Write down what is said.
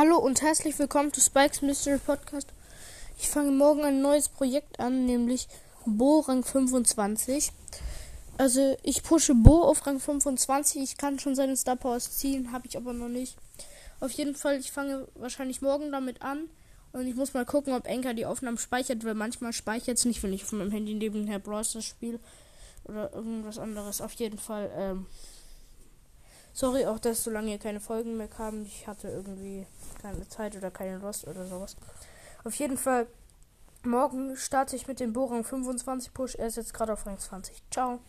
Hallo und herzlich willkommen zu Spikes Mystery Podcast. Ich fange morgen ein neues Projekt an, nämlich Bo Rang 25. Also ich pushe Bo auf Rang 25. Ich kann schon seine Star Powers ziehen, habe ich aber noch nicht. Auf jeden Fall, ich fange wahrscheinlich morgen damit an. Und ich muss mal gucken, ob Enker die Aufnahmen speichert, weil manchmal speichert es nicht, wenn ich auf meinem Handy nebenher Browser spiele oder irgendwas anderes. Auf jeden Fall, ähm, sorry auch, dass so lange keine Folgen mehr kamen. Ich hatte irgendwie keine Zeit oder keine Lust oder sowas. Auf jeden Fall, morgen starte ich mit dem Bohrang 25 Push. Er ist jetzt gerade auf Rang 20. Ciao.